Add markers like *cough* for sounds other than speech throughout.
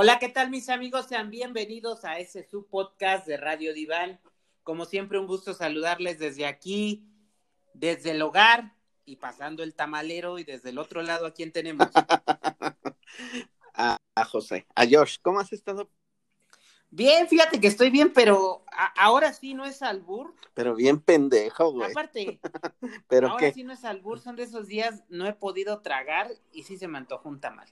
Hola, ¿qué tal mis amigos? Sean bienvenidos a ese su podcast de Radio Diván. Como siempre, un gusto saludarles desde aquí, desde el hogar y pasando el tamalero y desde el otro lado, ¿a quién tenemos? *laughs* a, a José, a Josh, ¿cómo has estado? Bien, fíjate que estoy bien, pero a- ahora sí no es albur. Pero bien pendejo, güey. Aparte, *laughs* ¿Pero ahora qué? sí no es albur, son de esos días no he podido tragar y sí se me antojó un tamal.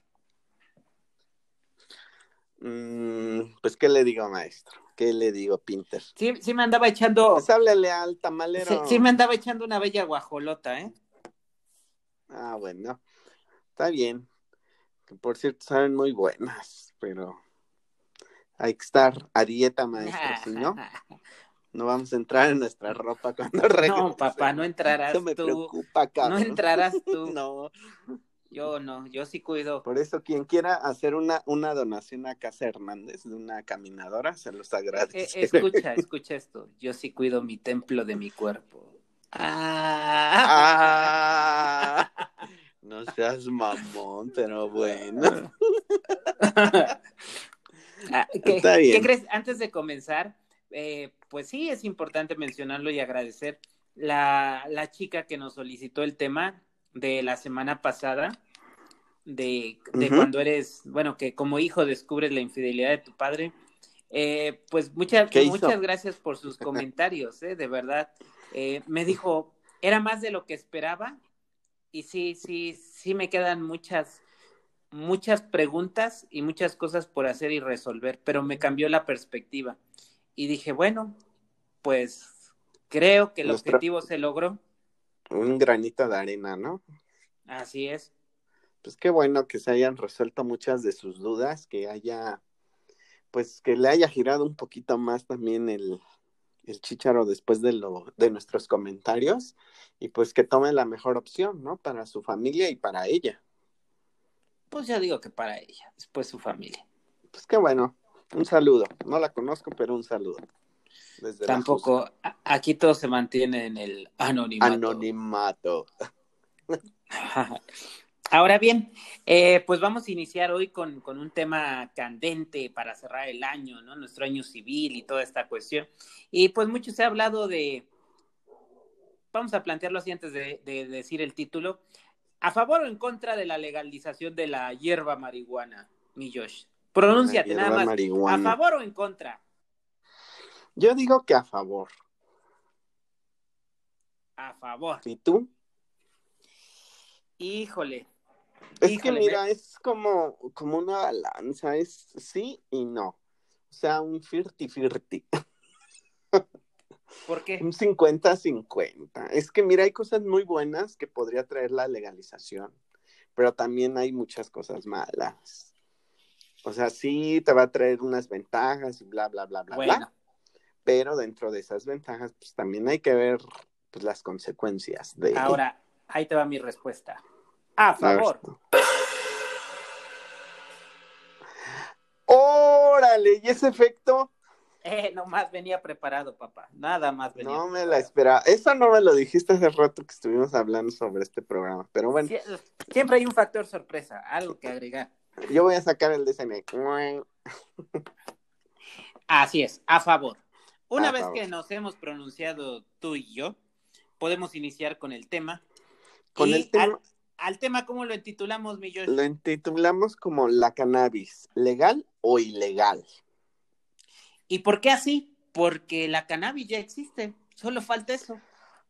Mm, pues, ¿qué le digo, maestro? ¿Qué le digo, Pinter? Sí, sí me andaba echando, Pues háblale al sí, tamalero. sí me andaba echando una bella guajolota, ¿eh? Ah, bueno. Está bien. Que por cierto, saben muy buenas, pero hay que estar a dieta, maestro. Si no, *laughs* no vamos a entrar en nuestra ropa cuando regresemos. No, papá, no entrarás Eso me tú. preocupa, cabrón. No entrarás tú. *laughs* No, Yo no, yo sí cuido. por eso quien quiera hacer una, una donación a Casa Hernández de una caminadora, se los Eh, agradece. escucha, escucha esto. Yo sí cuido mi templo de mi cuerpo. Ah. Ah, *laughs* no seas mamón, pero bueno. Ah, ¿qué, Está bien. qué crees? Antes de comenzar, eh, pues sí, es importante mencionarlo y agradecer la, la chica que nos solicitó el tema de la semana pasada, de, de cuando eres, bueno, que como hijo descubres la infidelidad de tu padre. Eh, pues muchas, muchas gracias por sus *laughs* comentarios, eh, de verdad. Eh, me dijo, era más de lo que esperaba y sí, sí, sí me quedan muchas, muchas preguntas y muchas cosas por hacer y resolver, pero me cambió la perspectiva. Y dije, bueno, pues creo que el Nuestra- objetivo se logró. Un granito de arena, ¿no? Así es. Pues qué bueno que se hayan resuelto muchas de sus dudas, que haya, pues que le haya girado un poquito más también el, el chícharo después de lo, de nuestros comentarios, y pues que tome la mejor opción, ¿no? Para su familia y para ella. Pues ya digo que para ella, después su familia. Pues qué bueno. Un saludo. No la conozco, pero un saludo. Desde Tampoco, aquí todo se mantiene en el anonimato. Anonimato. *laughs* Ahora bien, eh, pues vamos a iniciar hoy con, con un tema candente para cerrar el año, ¿no? Nuestro año civil y toda esta cuestión. Y pues mucho se ha hablado de, vamos a plantearlo así antes de, de decir el título, ¿a favor o en contra de la legalización de la hierba marihuana, mi Josh? Pronúnciate nada más. marihuana. ¿A favor o en contra? Yo digo que a favor. A favor. ¿Y tú? Híjole. Es Híjole, que mira, es como, como una balanza, es sí y no. O sea, un 50-50, ¿Por qué? un 50-50. Es que mira, hay cosas muy buenas que podría traer la legalización, pero también hay muchas cosas malas. O sea, sí te va a traer unas ventajas y bla, bla, bla, bla, Bueno, bla, pero dentro de esas ventajas, pues también hay que ver pues, las consecuencias de... ahora, ahí te va mi respuesta. A favor. ¡Órale! ¿Y ese efecto? Eh, nomás venía preparado, papá. Nada más venía. No me la esperaba. Eso no me lo dijiste hace rato que estuvimos hablando sobre este programa. Pero bueno, Sie- Siempre hay un factor sorpresa, algo que agregar. yo voy a sacar el DCN. Así es, a favor. Una A vez favor. que nos hemos pronunciado tú y yo, podemos iniciar con el tema. Con Y el tema, Al, al tema, ¿cómo lo intitulamos, mi Josh? lo intitulamos como la cannabis, ¿legal o ilegal? ¿Y por qué así? Porque la cannabis ya existe, solo falta eso,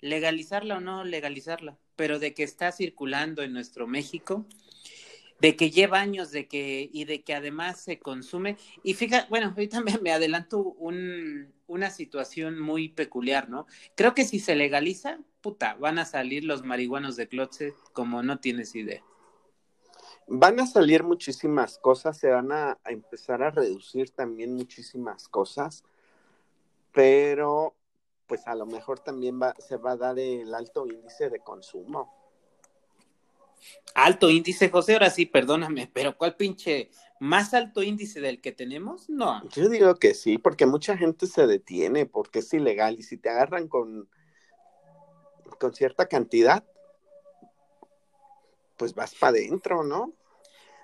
legalizarla o no legalizarla, pero de que está circulando en nuestro México, de que lleva años de que y de que además se consume y fíjate, bueno, *laughs* ahorita me, me adelanto un, una situación muy peculiar, ¿no? Creo que si se legaliza, puta, van a salir los marihuanos de closet como no tienes idea. Van a salir muchísimas cosas, se van a, a empezar a reducir también muchísimas cosas, pero pues a lo mejor también va, se va a dar el alto índice de consumo. Alto índice, José, ahora sí, perdóname, pero ¿cuál pinche más alto índice del que tenemos? No. Yo digo que sí, porque mucha gente se detiene porque es ilegal y si te agarran con, con cierta cantidad, pues vas para adentro, ¿no?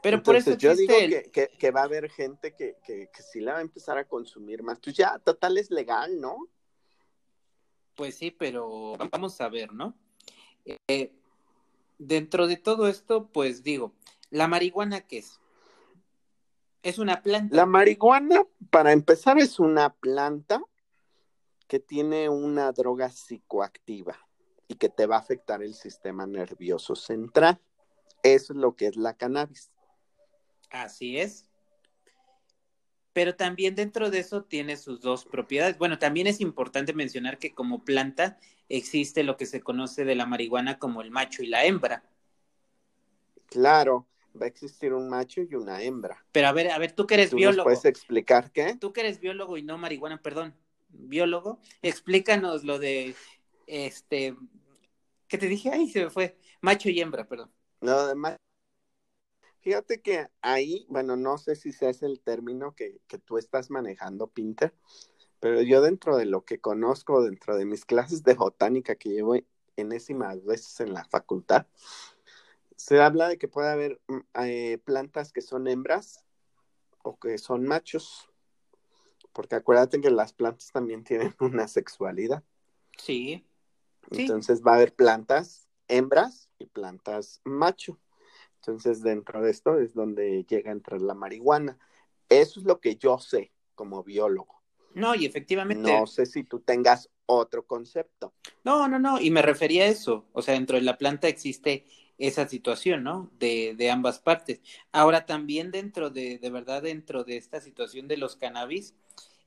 Pero por eso yo digo existe el- que, que- que va a haber gente que, que, que sí la va a empezar a consumir más. Pues ya, total es legal, ¿no? Pues sí, pero vamos a ver, ¿no? Eh, dentro de todo esto, pues digo, ¿la marihuana qué es? Es una planta. La marihuana, para empezar, es una planta que tiene una droga psicoactiva y que te va a afectar el sistema nervioso central. Eso es lo que es la cannabis. Así es. Pero también dentro de eso tiene sus dos propiedades. Bueno, también es importante mencionar que como planta existe lo que se conoce de la marihuana como el macho y la hembra. Claro, va a existir un macho y una hembra. Pero a ver, a ver, tú que eres ¿Tú nos biólogo, puedes explicar qué? tú que eres biólogo y no marihuana, perdón, biólogo, explícanos lo de este, ¿qué te dije? Ay, se me fue. Macho y hembra, perdón. No, además, fíjate que ahí, bueno, no sé si es el término que, que tú estás manejando, Pinter, pero yo dentro de lo que conozco, dentro de mis *laughs* clases de botánica que llevo enésimas veces en la facultad, se habla de que puede haber mm, eh, plantas que son hembras o que son machos, porque acuérdate que las plantas también *laughs* tienen una sexualidad. Sí. Sí. Entonces va a haber plantas hembras y plantas macho. Entonces dentro de esto es donde llega a entrar la marihuana. Eso es lo que yo sé como biólogo. No, y efectivamente. No sé si tú tengas otro concepto. No, no, no, y me refería a eso. O sea, dentro de la planta existe esa situación, ¿no? De, de ambas partes. Ahora, también dentro de, de verdad, dentro de esta situación de los cannabis,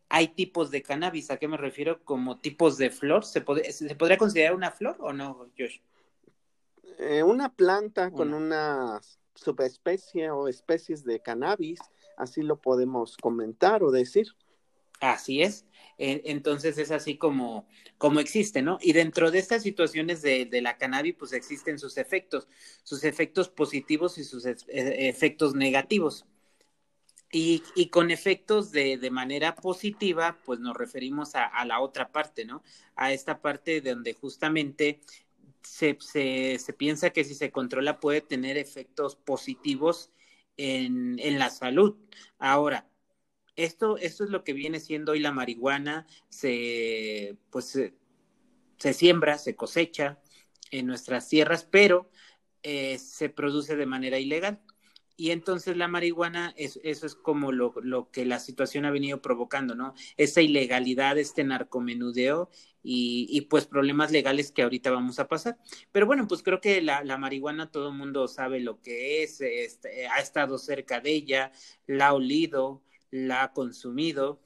hay tipos de cannabis. ¿A qué me refiero? Como tipos de flor. ¿Se, pod ¿se podría considerar una flor o no, Josh? Eh, una planta con Una. subespecie o especies de cannabis, así lo podemos comentar o decir. Así es. Eh, Entonces es así como, como existe, ¿no? Y dentro de estas situaciones de, de la cannabis, pues existen sus efectos, sus efectos positivos y sus e- efectos negativos. Y, y con efectos de, de, manera positiva, pues nos referimos a, a, la otra parte, ¿no? A esta parte donde justamente se, se, piensa que si se controla puede tener efectos positivos en, en la salud. Ahora, esto, esto es lo que viene siendo hoy la marihuana, se, pues, se, se siembra, se cosecha en nuestras tierras, pero eh, se produce de manera ilegal. Y entonces la marihuana, es, eso es como lo, lo, que la situación ha venido provocando, ¿no? Esa ilegalidad, este narcomenudeo y, y, pues problemas legales que ahorita vamos a pasar. Pero bueno, pues creo que la, la marihuana todo el mundo sabe lo que es, este, ha estado cerca de ella, la ha olido, la ha consumido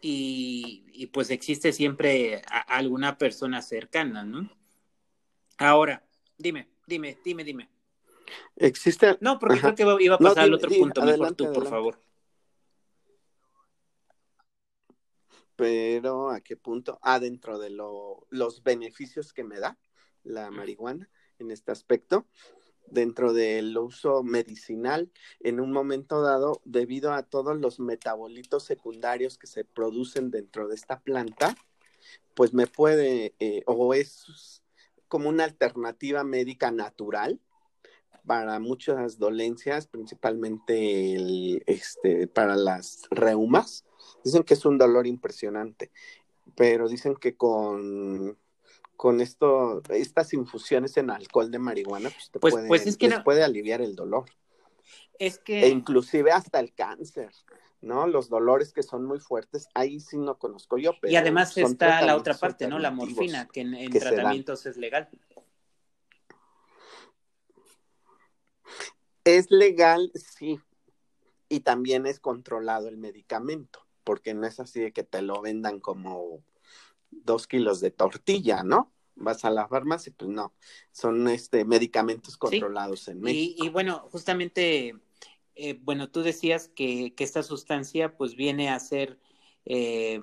y, y pues existe siempre alguna persona cercana, ¿no? Ahora, dime, dime, dime, dime. Existe. No, porque Ajá. creo que iba a pasar no, al otro punto. Adelante, Mejor tú, adelante. por favor. Pero, ¿a qué punto? Ah, dentro de lo, los beneficios que me da la marihuana en este aspecto, dentro del uso medicinal, en un momento dado, debido a todos los metabolitos secundarios que se producen dentro de esta planta, pues me puede, eh, o es como una alternativa médica natural para muchas dolencias, principalmente el, este, para las reumas. Dicen que es un dolor impresionante, pero dicen que con, con esto, estas infusiones en alcohol de marihuana, pues, te pues, puede, pues es que les no, puede aliviar el dolor. Es que... E inclusive hasta el cáncer. ¿no? Los dolores que son muy fuertes, ahí sí no conozco yo. Pero y además está la otra parte, ¿no? La morfina, que en, en que tratamientos es legal. Es legal, sí, y también es controlado el medicamento, porque no es así de que te lo vendan como dos kilos de tortilla, ¿no? Vas a la farmacia, pues no, son este medicamentos controlados sí. en México. Y, y bueno, justamente, eh, bueno, tú decías que, que, esta sustancia pues viene a ser eh,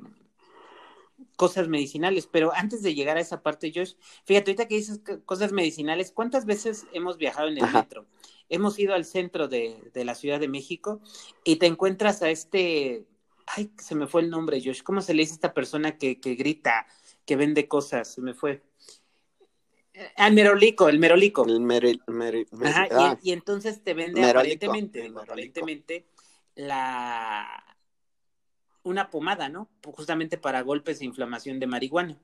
cosas medicinales, pero antes de llegar a esa parte, Josh, fíjate, ahorita que dices cosas medicinales, ¿cuántas veces hemos viajado en el Ajá. metro? Hemos ido al centro de, de, la Ciudad de México y te encuentras a este, ay, se me fue el nombre, Josh, ¿cómo se le dice a esta persona que, que grita, que vende cosas? Se me fue. el merolico, el merolico. El mere, mere, Ajá, y- ah, y, entonces te vende Merolico, aparentemente, merolico. aparentemente la una pomada, ¿no? Justamente para golpes e inflamación de marihuana.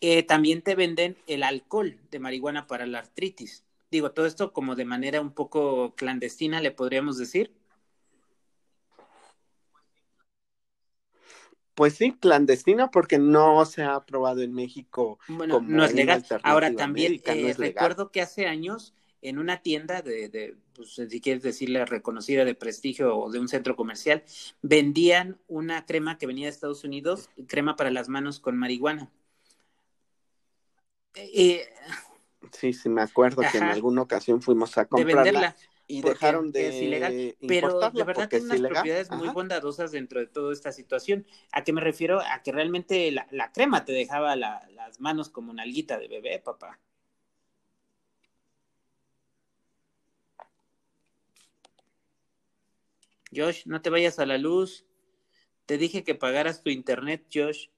Eh, también te venden el alcohol de marihuana para la artritis. Digo, todo esto como de manera un poco clandestina, le podríamos decir. Pues sí, clandestino porque no se ha aprobado en México. Bueno, como no es legal. Ahora también médica, no eh, legal. recuerdo que hace años en una tienda de, de, pues, si quieres decirle reconocida de prestigio o de un centro comercial, vendían una crema que venía de Estados Unidos, crema para las manos con marihuana. Eh, Sí, sí, me acuerdo que en alguna ocasión fuimos a de comprarla venderla. y dejaron de es ilegal, pero de verdad tiene unas propiedades muy bondadosas dentro de toda esta situación. ¿A qué me refiero? A que realmente la, la crema te dejaba la- las manos como nalguita de bebé, papá. Josh, no te vayas a la luz. Te dije que pagaras tu internet, Josh.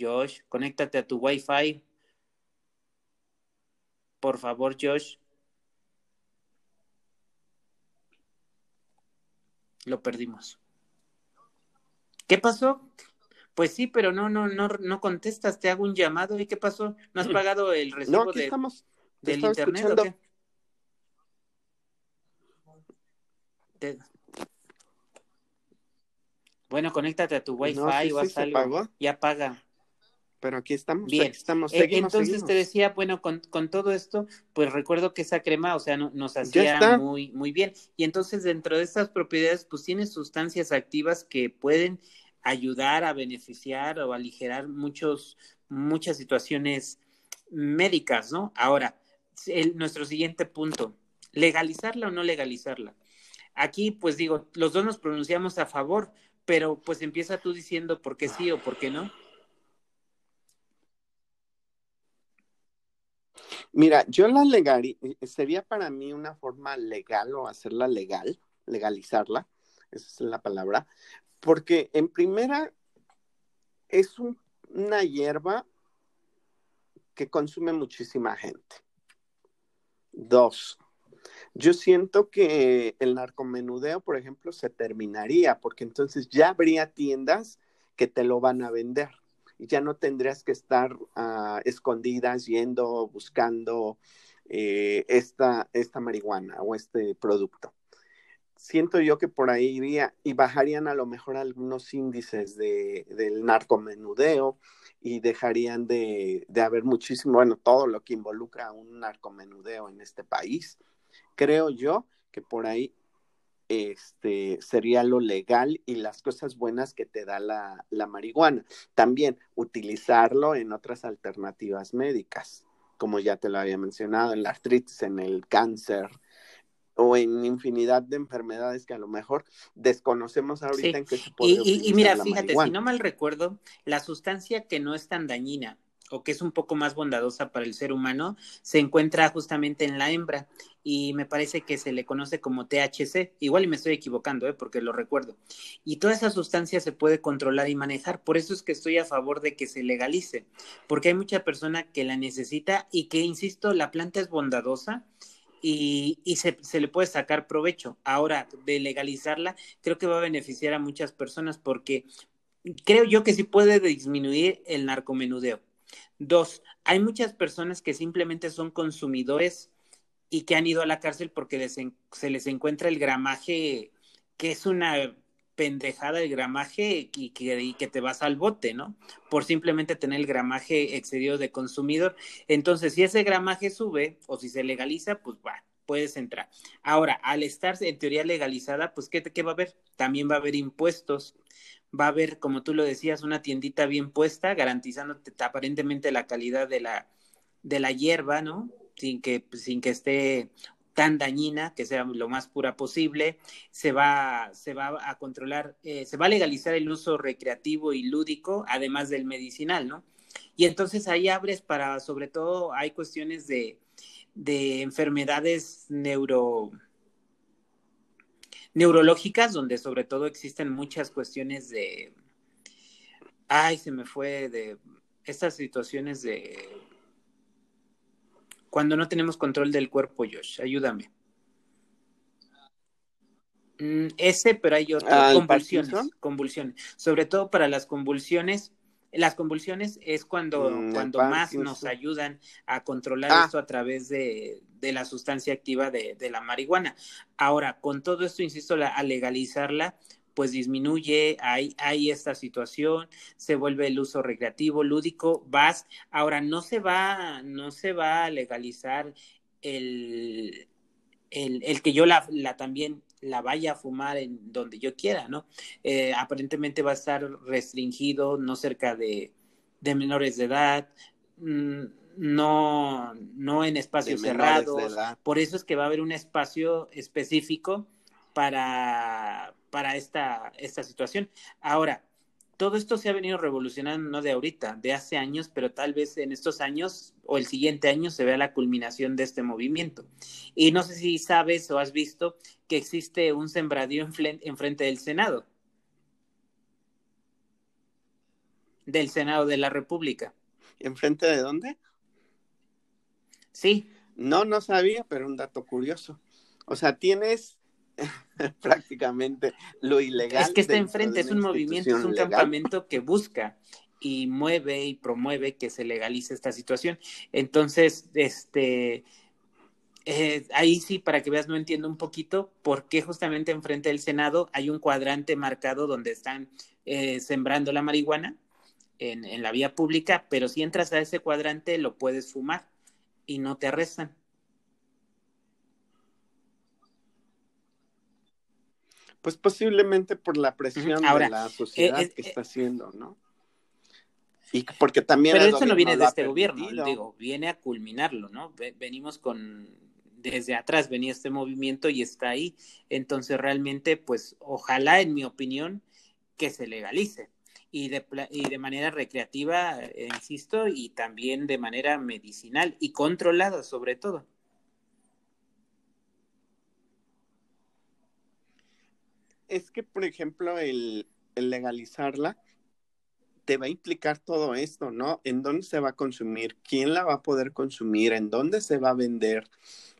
Josh, conéctate a tu Wi-Fi. Por favor, Josh. Lo perdimos. ¿Qué pasó? Pues sí, pero no, no, no, no contestas. Te hago un llamado y ¿qué pasó? ¿No has *clears throat* pagado el No, recibo aquí de, estamos. Te del internet o qué? Te- Bueno, conéctate a tu Wi-Fi No, sí, o sí, algo. Ya paga. Pero aquí estamos, Bien. aquí estamos, seguimos, Entonces seguimos. te decía, bueno, con, con todo esto, pues recuerdo que esa crema, o sea, no- nos hacía muy, muy bien. Y entonces dentro de estas propiedades, pues tiene sustancias activas que pueden ayudar a beneficiar o aligerar muchos, muchas situaciones médicas, ¿no? Ahora, el- nuestro siguiente punto, legalizarla o no legalizarla. Aquí, pues digo, los dos nos pronunciamos a favor, pero pues empieza tú diciendo por qué sí o por qué no. Mira, yo la legal, sería para mí una forma legal o hacerla legal, legalizarla, esa es la palabra, porque en primera es un- una hierba que consume muchísima gente. Dos, yo siento que el narcomenudeo, por ejemplo, se terminaría, porque entonces ya habría tiendas que te lo van a vender ya no tendrías que estar ah, escondidas yendo, buscando eh, esta, esta marihuana o este producto. Siento yo que por ahí iría y bajarían a lo mejor algunos índices de, del narcomenudeo y dejarían de, de haber muchísimo, bueno, todo lo que involucra un narcomenudeo en este país. Creo yo que por ahí este, sería lo legal y las cosas buenas que te da la, la marihuana. También utilizarlo en otras alternativas médicas, como ya te lo había mencionado, en la artritis, en el cáncer o en infinidad de enfermedades que a lo mejor desconocemos ahorita Sí. en que se puede Y, y- y mira, fíjate, si no mal recuerdo, la sustancia que no es tan dañina o que es un poco más bondadosa para el ser humano se encuentra justamente en la hembra y me parece que se le conoce como THC. Igual y me estoy equivocando, ¿eh? porque lo recuerdo. Y toda esa sustancia se puede controlar y manejar. Por eso es que estoy a favor de que se legalice, porque hay mucha persona que la necesita y que, insisto, la planta es bondadosa y, y se, se le puede sacar provecho. Ahora, de legalizarla, creo que va a beneficiar a muchas personas porque creo yo que sí puede disminuir el narcomenudeo. Dos, hay muchas personas que simplemente son consumidores y que han ido a la cárcel porque se les encuentra el gramaje, que es una pendejada el gramaje y que, y que te vas al bote, ¿no? Por simplemente tener el gramaje excedido de consumidor. Entonces, si ese gramaje sube o si se legaliza, pues va, puedes entrar. Ahora, al estar en teoría legalizada, pues ¿qué, qué va a haber? También va a haber impuestos, va a haber, como tú lo decías, una tiendita bien puesta, garantizándote aparentemente la calidad de la, de la hierba, ¿no? Sin que, sin que esté tan dañina, que sea lo más pura posible, se va, se va a controlar, eh, se va a legalizar el uso recreativo y lúdico, además del medicinal, ¿no? Y entonces ahí abres para, sobre todo, hay cuestiones de, de enfermedades neuro, neurológicas, donde sobre todo existen muchas cuestiones de, Ay, se me fue de estas situaciones de cuando no tenemos control del cuerpo, Josh, ayúdame. Mm, ese, pero hay otro, Ah, ¿el convulsiones, convulsiones. Sobre todo para las convulsiones, las convulsiones es cuando, Mm, cuando más nos ayudan a controlar Ah. esto a través de, de la sustancia activa de, de la marihuana. Ahora, con todo esto, insisto, la- a legalizarla, pues disminuye, hay, hay esta situación, se vuelve el uso recreativo, lúdico, vas, ahora no se va, no se va a legalizar el, el, el que yo la, la también la vaya a fumar en donde yo quiera, ¿no? Eh, aparentemente va a estar restringido, no cerca de, de menores de edad, mm, no, no en espacios cerrados. Por eso es que va a haber un espacio específico para, para esta, esta situación. Ahora, todo esto se ha venido revolucionando no de ahorita, de hace años, pero tal vez en estos años o el siguiente año se vea la culminación de este movimiento. Y no sé si sabes o has visto que existe un sembradío enfren- enfrente del Senado, del Senado de la República. ¿Enfrente de dónde? Sí, No, no sabía, pero un dato curioso. O sea, tienes *laughs* prácticamente lo ilegal. es que está enfrente, es un movimiento, es un legal. campamento que busca y mueve y promueve que se legalice esta situación. Entonces, este, eh, ahí sí, para que veas, no entiendo un poquito por qué justamente enfrente del Senado hay un cuadrante marcado donde están eh, sembrando la marihuana en, en la vía pública, pero si entras a ese cuadrante lo puedes fumar y no te arrestan. Pues posiblemente por la presión. Ahora, de la sociedad eh, eh, que está haciendo, ¿no? Y porque también Pero eso no viene de este gobierno, digo, viene a culminarlo, ¿no? Ve- Venimos con, desde atrás venía este movimiento y está ahí. Entonces, realmente, pues, ojalá, en mi opinión, que se legalice. Y de, y de manera recreativa, eh, insisto, y también de manera medicinal y controlada, sobre todo. Es que, por ejemplo, el, el legalizarla te va a implicar todo esto, ¿no? ¿En dónde se va a consumir? ¿Quién la va a poder consumir? ¿En dónde se va a vender?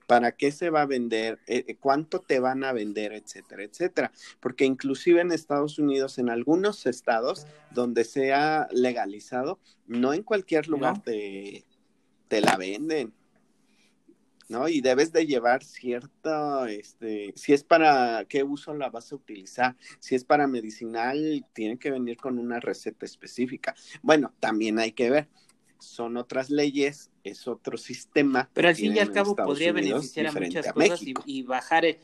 ¿Para qué se va a vender? Eh, eh, ¿Cuánto te van a vender? Etcétera, etcétera. Porque inclusive en Estados Unidos, en algunos estados donde se ha legalizado, no en cualquier lugar ¿No? te, te la venden. ¿No? Y debes de llevar cierta, este, si es para qué uso la vas a utilizar, si es para medicinal, tiene que venir con una receta específica. Bueno, también hay que ver, son otras leyes, es otro sistema. Pero al fin y al cabo Estados podría Unidos beneficiar a muchas a cosas y, bajar el,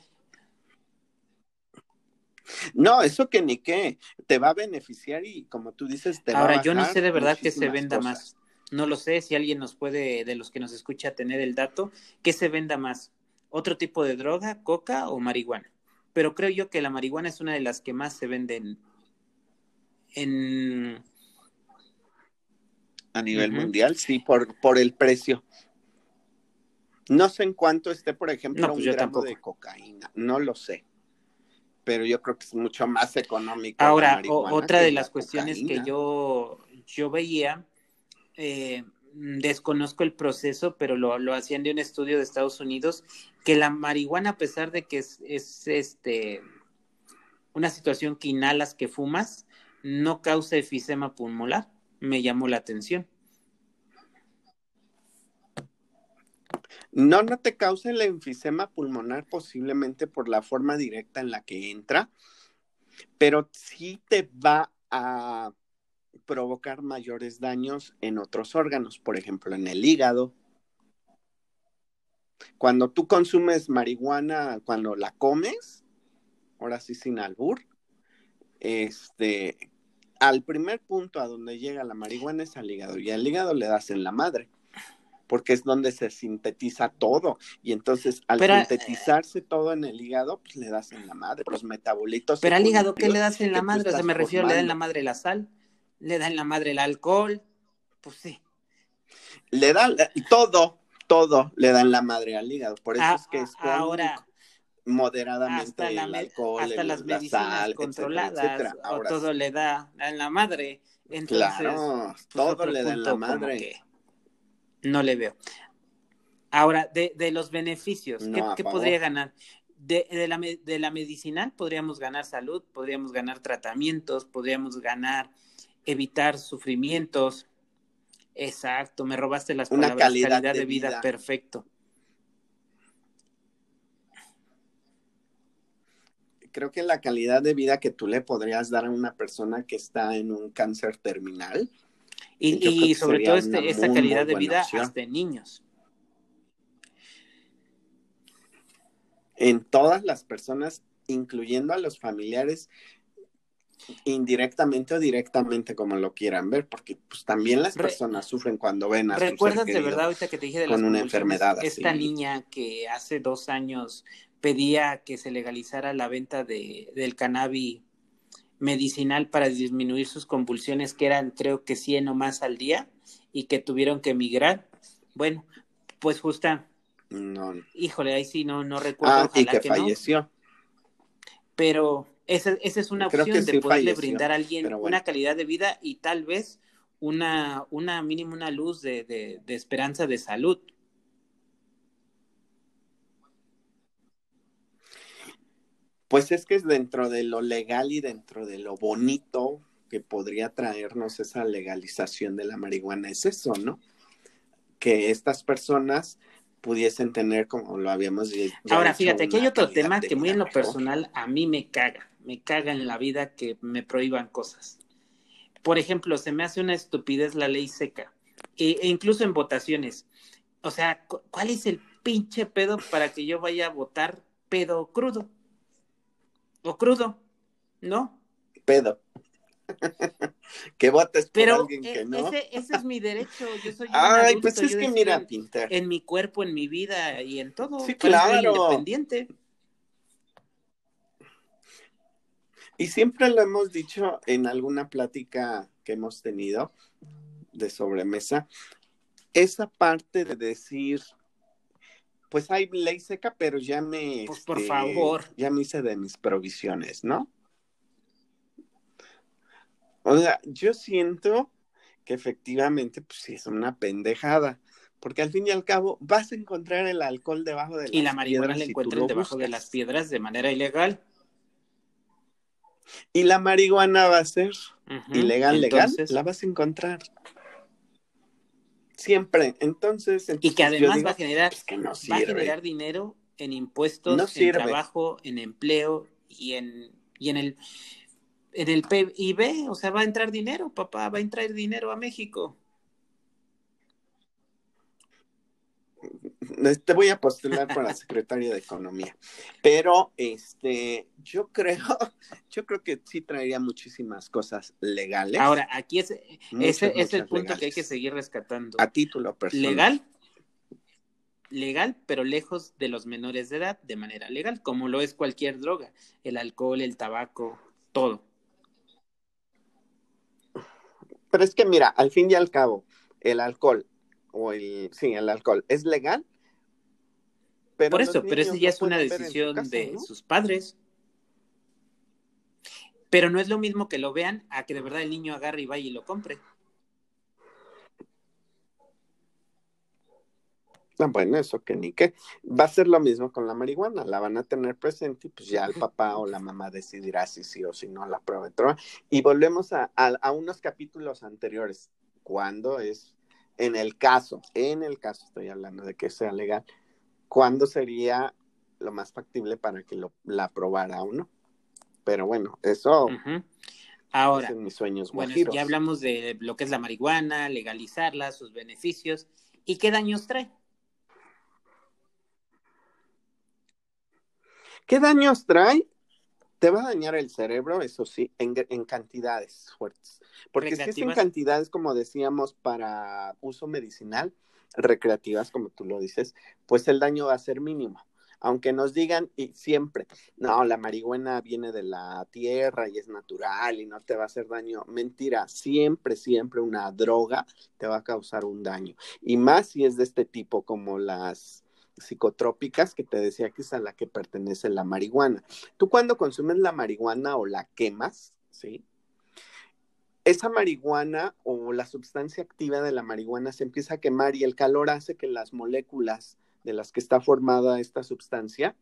No, eso que ni qué, te va a beneficiar y como tú dices, te va a Ahora, yo no bajar sé de verdad que se venda cosas. más. No lo sé, si alguien nos puede, de los que nos escucha, tener el dato, ¿qué se venda más? ¿Otro tipo de droga, coca o marihuana? Pero creo yo que la marihuana es una de las que más se venden en... A nivel mundial, sí, por, por el precio. No sé en cuánto esté, por ejemplo, No, pues un gramo tampoco. de cocaína. No lo sé. Pero yo creo que es mucho más económico. Ahora, marihuana otra de la las cuestiones que yo, yo veía, eh, desconozco el proceso, pero lo, lo hacían de un estudio de Estados Unidos, que la marihuana, a pesar de que es, es este una situación que inhalas, que fumas, no causa efisema pulmonar. Me llamó la atención. No, no te causa el enfisema pulmonar posiblemente por la forma directa en la que entra, pero sí te va a provocar mayores daños en otros órganos, por ejemplo, en el hígado. Cuando tú consumes marihuana, cuando la comes, ahora sí sin albur, este, al primer punto a donde llega la marihuana es al hígado y al hígado le das en la madre porque es donde se sintetiza todo. Y entonces, al Pero, sintetizarse todo en el hígado, pues le das en la madre, los metabolitos. Pero al hígado, ¿qué le das en la madre? O sea, me refiero, le da en la madre la sal, le da en la madre el alcohol, pues sí. Le da la- todo, todo le da en la madre al hígado. Por eso Ah, es que es ah, ahora, moderadamente hasta, la el alcohol, hasta el- las la medicinas sal, controladas etcétera. o Ahora todo sí. le da en la madre Entonces, claro, pues, todo le dan la punto como madre. no le veo. Ahora, de, de los beneficios, ¿qué, No, qué favor. podría ganar? De, de la, de la medicinal podríamos ganar salud, podríamos ganar tratamientos, podríamos ganar evitar sufrimientos. Exacto, me robaste las Una palabras. calidad de, de vida, vida. perfecto. Creo que la calidad de vida que tú le podrías dar a una persona que está en un cáncer terminal, Y, sobre todo este, esta muy, calidad muy de vida opción. hasta en niños. en todas las personas, incluyendo a los familiares, indirectamente o directamente, como lo quieran ver, porque pues también las Re- personas sufren cuando ven a ¿Recuerdas de verdad ahorita que te dije de con las una enfermedad Esta así. niña que hace dos años pedía que se legalizara la venta de, del cannabis medicinal para disminuir sus convulsiones, que eran creo que 100 o más al día, y que tuvieron que emigrar. Bueno, pues justa, No, híjole, ahí sí no, no recuerdo, Ah, y ojalá que que no, falleció. pero esa, esa es una Creo opción de sí poderle falleció, brindar a alguien bueno. una calidad de vida y tal vez una, una mínima una luz de, de, de esperanza de salud. Pues es que es dentro de lo legal y dentro de lo bonito que podría traernos esa legalización de la marihuana es eso, ¿no? Que estas personas pudiesen tener, como lo habíamos ya Ahora, dicho, fíjate, aquí hay otro tema que muy en lo personal a mí me caga, me caga en la vida que me prohíban cosas. Por ejemplo, se me hace una estupidez la ley seca, e, e incluso en votaciones. O sea, cu- ¿cuál es el pinche pedo para que yo vaya a votar pedo crudo? O crudo, ¿no? Pedo. *laughs* que votes por Pero alguien que eh, no. ese, ese es mi derecho, yo soy Ay, adulto, pues es que mira, en- Pinter. en mi cuerpo, en mi vida y en todo. Sí, soy claro. independiente. Y siempre lo hemos dicho en alguna plática que hemos tenido de sobremesa, esa parte de decir, pues hay ley seca, pero ya me... Pues, por este, favor. Ya me hice de mis provisiones, ¿no? O sea, yo siento que efectivamente, pues sí, es una pendejada, porque al fin y al cabo vas a encontrar el alcohol debajo de las Y la marihuana piedras la encuentran debajo de las piedras de manera ilegal. Y la marihuana va a ser ilegal, Entonces, legal, la vas a encontrar. Siempre. Entonces, Y que además digo, va a generar, pues que no va a generar dinero en impuestos, No en sirve. trabajo, en empleo y en, y en el en el PIB, o sea, va a entrar dinero, papá, va a entrar dinero a México. *laughs* Te voy a postular para secretario de Economía. Pero este, yo creo, *laughs* yo creo que sí traería muchísimas cosas legales. Ahora, aquí es, muchas, ese es el punto que hay que seguir rescatando. A título personal. Legal, legal, pero lejos de los menores de edad, de manera legal, como lo es cualquier droga, el alcohol, el tabaco, todo. Pero es que mira, al fin y al cabo, el alcohol, o el, sí, el alcohol, es legal. Pero Por eso, pero eso ya es una decisión casa, de ¿no? sus padres. Pero no es lo mismo que lo vean a que de verdad el niño agarre y vaya y lo compre. Ah, bueno, eso que ni qué. Va a ser lo mismo con la marihuana, la van a tener presente y pues ya el papá o la mamá decidirá si sí o si no la prueba de droga. Y volvemos a, a, a unos capítulos anteriores, cuando es, en el caso, en el caso estoy hablando de que sea legal, ¿cuándo sería lo más factible para que lo, la aprobara o no? Pero bueno, eso Ujú. Ahora, es en mis sueños bueno, guajiros. ya hablamos de lo que es la marihuana, legalizarla, sus beneficios y qué daños trae. ¿Qué daños trae? Te va a dañar el cerebro, eso sí, en, en cantidades fuertes. Porque si es en cantidades, como decíamos, para uso medicinal, recreativas, como tú lo dices, pues el daño va a ser mínimo. Aunque nos digan y siempre, no, la marihuana viene de la tierra y es natural y no te va a hacer daño. Mentira, siempre, siempre una droga te va a causar un daño. Y más si es de este tipo como las psicotrópicas que te decía que es a la que pertenece la marihuana. Tú cuando consumes la marihuana o la quemas, ¿sí? Esa marihuana o la sustancia activa de la marihuana se empieza a quemar y el calor hace que las moléculas de las que está formada esta sustancia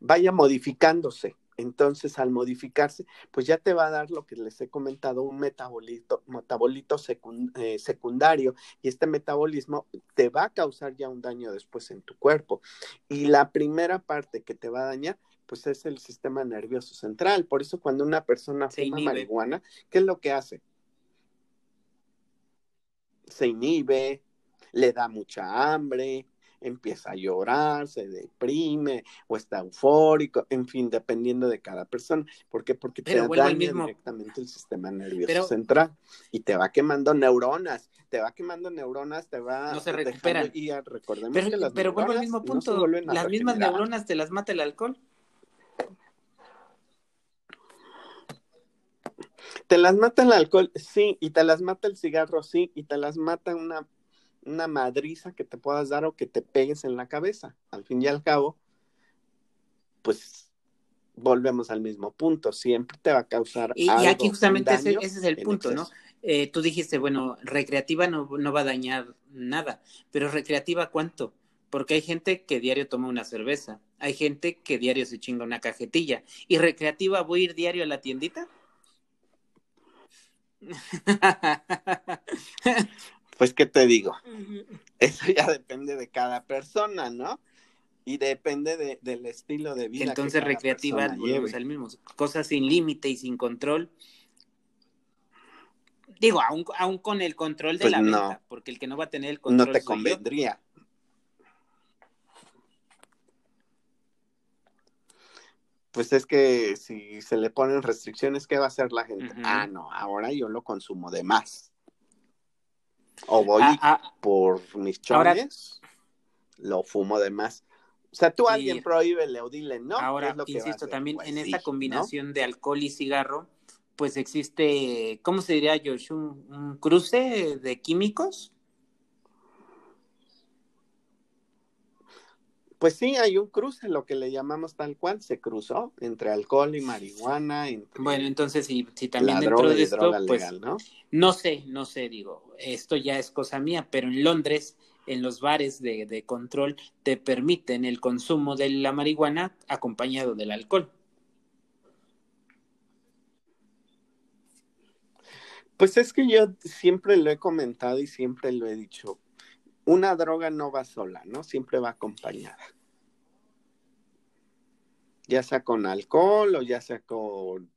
vaya modificándose. Entonces, al modificarse, pues ya te va a dar lo que les he comentado, un metabolito, metabolito eh, secundario, y este metabolismo te va a causar ya un daño después en tu cuerpo. Y la primera parte que te va a dañar, pues es el sistema nervioso central. Por eso cuando una persona fuma marihuana, ¿qué es lo que hace? Se inhibe, le da mucha hambre, empieza a llorar, se deprime o está eufórico, en fin, dependiendo de cada persona. ¿Por qué? Porque te daña directamente el sistema nervioso central y te va quemando neuronas, te va quemando neuronas, te va no se recuperan. Y recordemos pero, que las pero vuelvo al mismo punto, las mismas neuronas te las mata el alcohol. Te las mata el alcohol, sí, y te las mata el cigarro, sí, y te las mata una una madriza que te puedas dar o que te pegues en la cabeza. Al fin y al cabo, pues volvemos al mismo punto, siempre te va a causar. Y, y aquí justamente ese, es el punto, ¿no? Eh, tú dijiste, bueno, recreativa no, no va a dañar nada, pero recreativa cuánto? Porque hay gente que diario toma una cerveza, hay gente que diario se chinga una cajetilla, y recreativa voy a ir diario a la tiendita. *laughs* Pues, ¿qué te digo? Eso ya depende de cada persona, ¿no? Y depende de, del estilo de vida. Entonces, recreativa, volvemos al mismo. Cosas sin límite y sin control. Digo, aún, aún con el control de pues la venta, porque el que no va a tener el control. No te convendría. Pues es que si se le ponen restricciones, ¿qué va a hacer la gente? Ah, no, ahora yo lo consumo de más. O voy ah, ah. por mis chones, lo fumo de más. O sea, tú a alguien prohíbele o dile no. Ahora, insisto, también pues en esta combinación de alcohol y cigarro, pues existe, ¿cómo se diría, Josh? un cruce de químicos Pues sí, hay un cruce, lo que le llamamos tal cual, se cruzó entre alcohol y marihuana. bueno, entonces si, si también dentro de esto, pues ¿no? no sé, no sé, digo, esto ya es cosa mía, pero en Londres, en los bares de, de control, te permiten el consumo de la marihuana acompañado del alcohol. Pues es que yo siempre lo he comentado y siempre lo he dicho una droga no va sola, ¿no? Siempre va acompañada. Ya sea con alcohol o ya sea con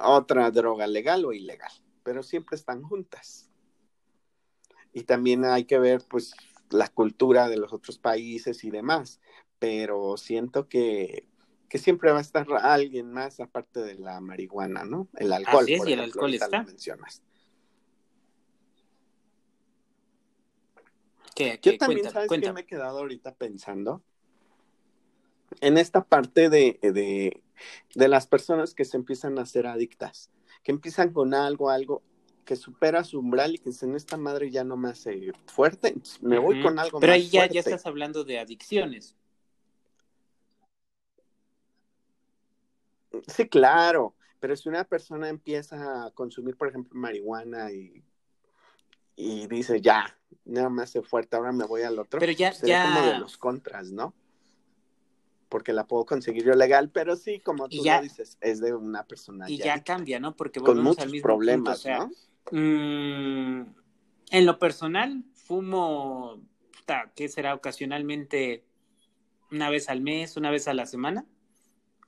otra droga legal o ilegal, pero siempre están juntas. Y también hay que ver, pues, la cultura de los otros países y demás, pero siento que, que siempre va a estar alguien más aparte de la marihuana, ¿no? El alcohol. Así es, y el alcohol está. mencionas. Yo también, ¿sabes qué me he quedado ahorita pensando? En esta parte de, de, las personas que se empiezan a ser adictas, que empiezan con algo, algo que supera su umbral y que en esta madre ya no me hace fuerte, me voy con algo Pero ahí ya, ya estás hablando de adicciones. Sí, claro, pero si una persona empieza a consumir, por ejemplo, marihuana y, y dice, ya, nada más se fuerte, ahora me voy al otro. Pero ya, ya... como de los contras, ¿no? Porque la puedo conseguir yo legal, pero sí, como tú lo dices, es de una persona. Y ya, cambia, ¿no? Porque con muchos problemas, ¿no? Mm, en lo personal, fumo, ¿qué será? Ocasionalmente una vez al mes, una vez a la semana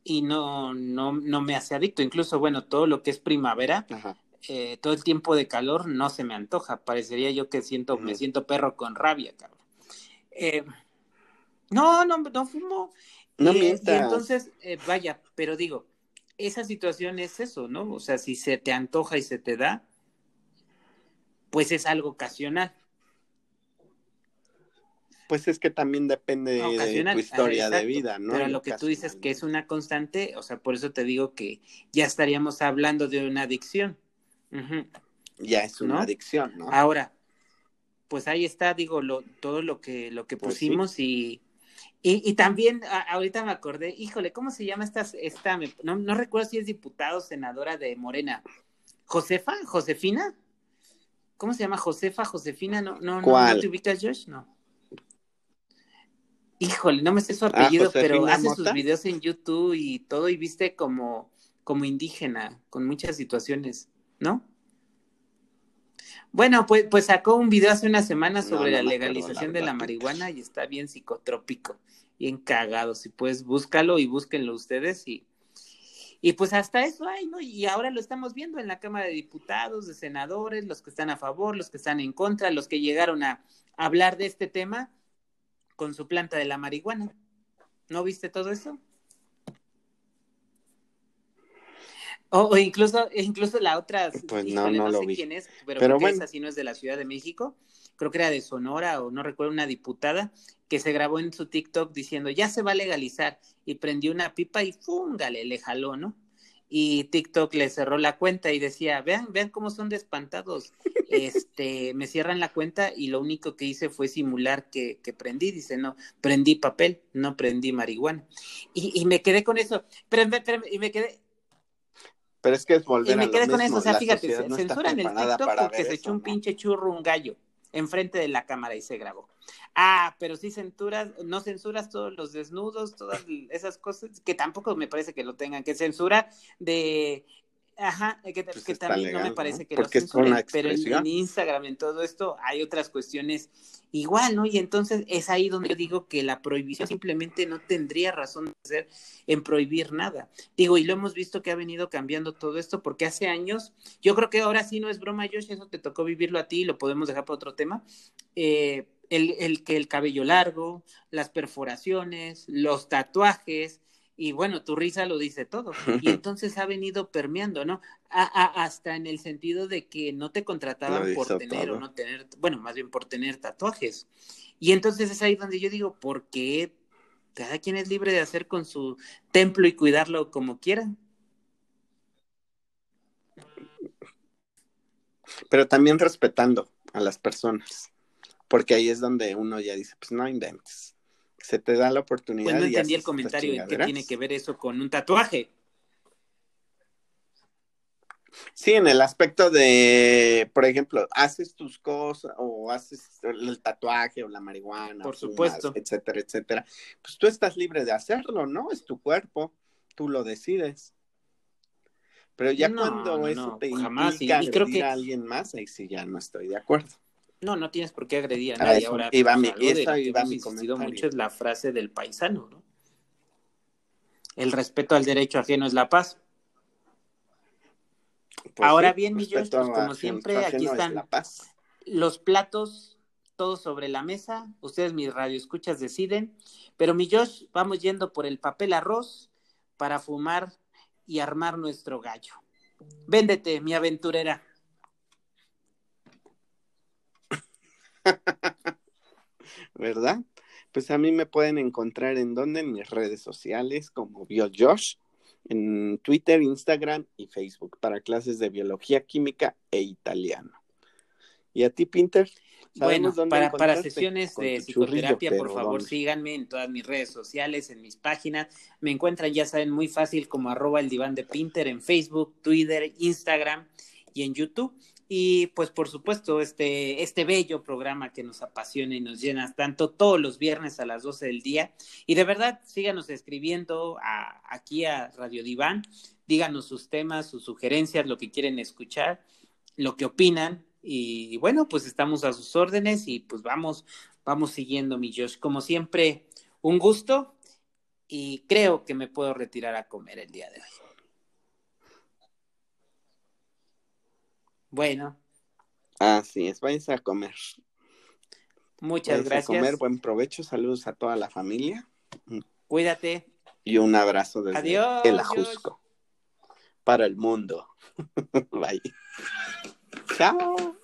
y no, no, no me hace adicto. Incluso, bueno, todo lo que es primavera, Ajá. Eh, todo el tiempo de calor no se me antoja. Parecería yo que siento, me siento perro con rabia, cabrón. Eh, no, no, no fumo. No eh, y entonces, vaya, pero digo, esa situación es eso, ¿no? O sea, si se te antoja y se te da, pues es algo ocasional. Pues es que también depende de tu historia de vida, ¿no? Pero lo que tú dices que es una constante, o sea, por eso te digo que ya estaríamos hablando de una adicción. Ya es una adicción, ¿no? Ahora, pues ahí está, digo, lo, todo lo que, lo que pues pusimos y, y, también ahorita me acordé, híjole, ¿cómo se llama esta, esta no, no recuerdo si es diputada o senadora de Morena, ¿Josefa? ¿Josefina? ¿Cómo se llama? ¿Josefa? ¿Josefina? ¿No, no, no, te ubicas, Josh? No. Híjole, no me sé su ah, apellido, pero hace sus videos en YouTube y todo y viste como, como indígena, con muchas situaciones, ¿no? Bueno, pues, pues sacó un video hace una semana sobre la legalización de la marihuana y está bien psicotrópico, bien cagado. Si puedes, búscalo y búsquenlo ustedes y, y pues hasta eso hay, ¿no? Y ahora lo estamos viendo en la Cámara de Diputados, de senadores, los que están a favor, los que están en contra, los que llegaron a hablar de este tema con su planta de la marihuana. ¿No viste todo eso? O, incluso, incluso la otra, pues no, no, sé quién es, pero, esa sí no es de la Ciudad de México, creo que era de Sonora o no recuerdo, una diputada que se grabó en su TikTok diciendo ya se va a legalizar y prendió una pipa y fúngale, le jaló, ¿no? Y TikTok le cerró la cuenta y decía, vean, vean cómo son de espantados. *laughs* Este, me cierran la cuenta y lo único que hice fue simular que, que prendí. Dice, no, prendí papel, no prendí marihuana. Y, y me quedé con eso. Pero, pero, y me quedé, pero es que es volver y me quedé con eso, o sea, fíjate, censuran el TikTok porque se echó un pinche churro, un gallo, enfrente de la cámara y se grabó. Ah, pero sí censuras, no censuras todos los desnudos, todas esas cosas, que tampoco me parece que lo tengan, que censura de Ajá, que, pues también no me parece que lo censuren, pero en, Instagram, en todo esto, hay otras cuestiones igual, ¿no? Y entonces es ahí donde yo digo que la prohibición simplemente no tendría razón de ser en prohibir nada. Digo, y lo hemos visto que ha venido cambiando todo esto, porque hace años, yo creo que ahora sí no es broma, Josh, eso te tocó vivirlo a ti y lo podemos dejar para otro tema. Eh, el, el que el cabello largo, las perforaciones, los tatuajes, y bueno, tu risa lo dice todo. *laughs* Y entonces ha venido permeando, ¿no? hasta en el sentido de que no te contrataban por tener o no tener, bueno, más bien por tener tatuajes. Y entonces es ahí donde yo digo, ¿por qué cada quien es libre de hacer con su templo y cuidarlo como quiera? Pero también respetando a las personas, porque ahí es donde uno ya dice, pues no inventes se te da la oportunidad. Pues no entendí el comentario qué tiene que ver eso con un tatuaje. Sí, en el aspecto de, por ejemplo, haces tus cosas o haces el tatuaje o la marihuana, por supuesto, etcétera, etcétera. Pues tú estás libre de hacerlo, ¿no? Es tu cuerpo, tú lo decides. Pero ya cuando eso te jamás, implica y, creo que... a alguien más, ahí sí ya no estoy de acuerdo. No, no tienes por qué agredir a nadie. Ahora, iba mi, esa iba mi mucho es la frase del paisano, ¿no? El respeto al derecho ajeno es la paz. Pues Ahora bien, mi pues como siempre, aquí están los platos, todos sobre la mesa. Ustedes, mis radioescuchas, deciden. Pero mi Josh, vamos yendo por el papel arroz para fumar y armar nuestro gallo. Véndete, mi aventurera. *laughs* ¿Verdad? Pues a mí me pueden encontrar en donde, en mis redes sociales como BioJosh, en Twitter, Instagram y Facebook para clases de biología, química e italiano. ¿Y a ti, Pinter? Bueno, para, para sesiones de psicoterapia, por favor, síganme en todas mis redes sociales, en mis páginas. Me encuentran, ya saben, muy fácil como arroba el diván de Pinter en Facebook, Twitter, Instagram y en YouTube. Y pues por supuesto, este, este bello programa que nos apasiona y nos llena tanto todos los viernes a las 12 del día. Y de verdad, síganos escribiendo aquí a Radio Diván, díganos sus temas, sus sugerencias, lo que quieren escuchar, lo que opinan. Y, bueno, pues estamos a sus órdenes y pues vamos, vamos siguiendo, mi Josh. Como siempre, un gusto y creo que me puedo retirar a comer el día de hoy. Bueno. Así es, váyanse a comer. Muchas gracias. A comer, buen provecho, saludos a toda la familia. Cuídate. Y un abrazo desde el Ajusco. Para el mundo. *laughs* Bye. Chao.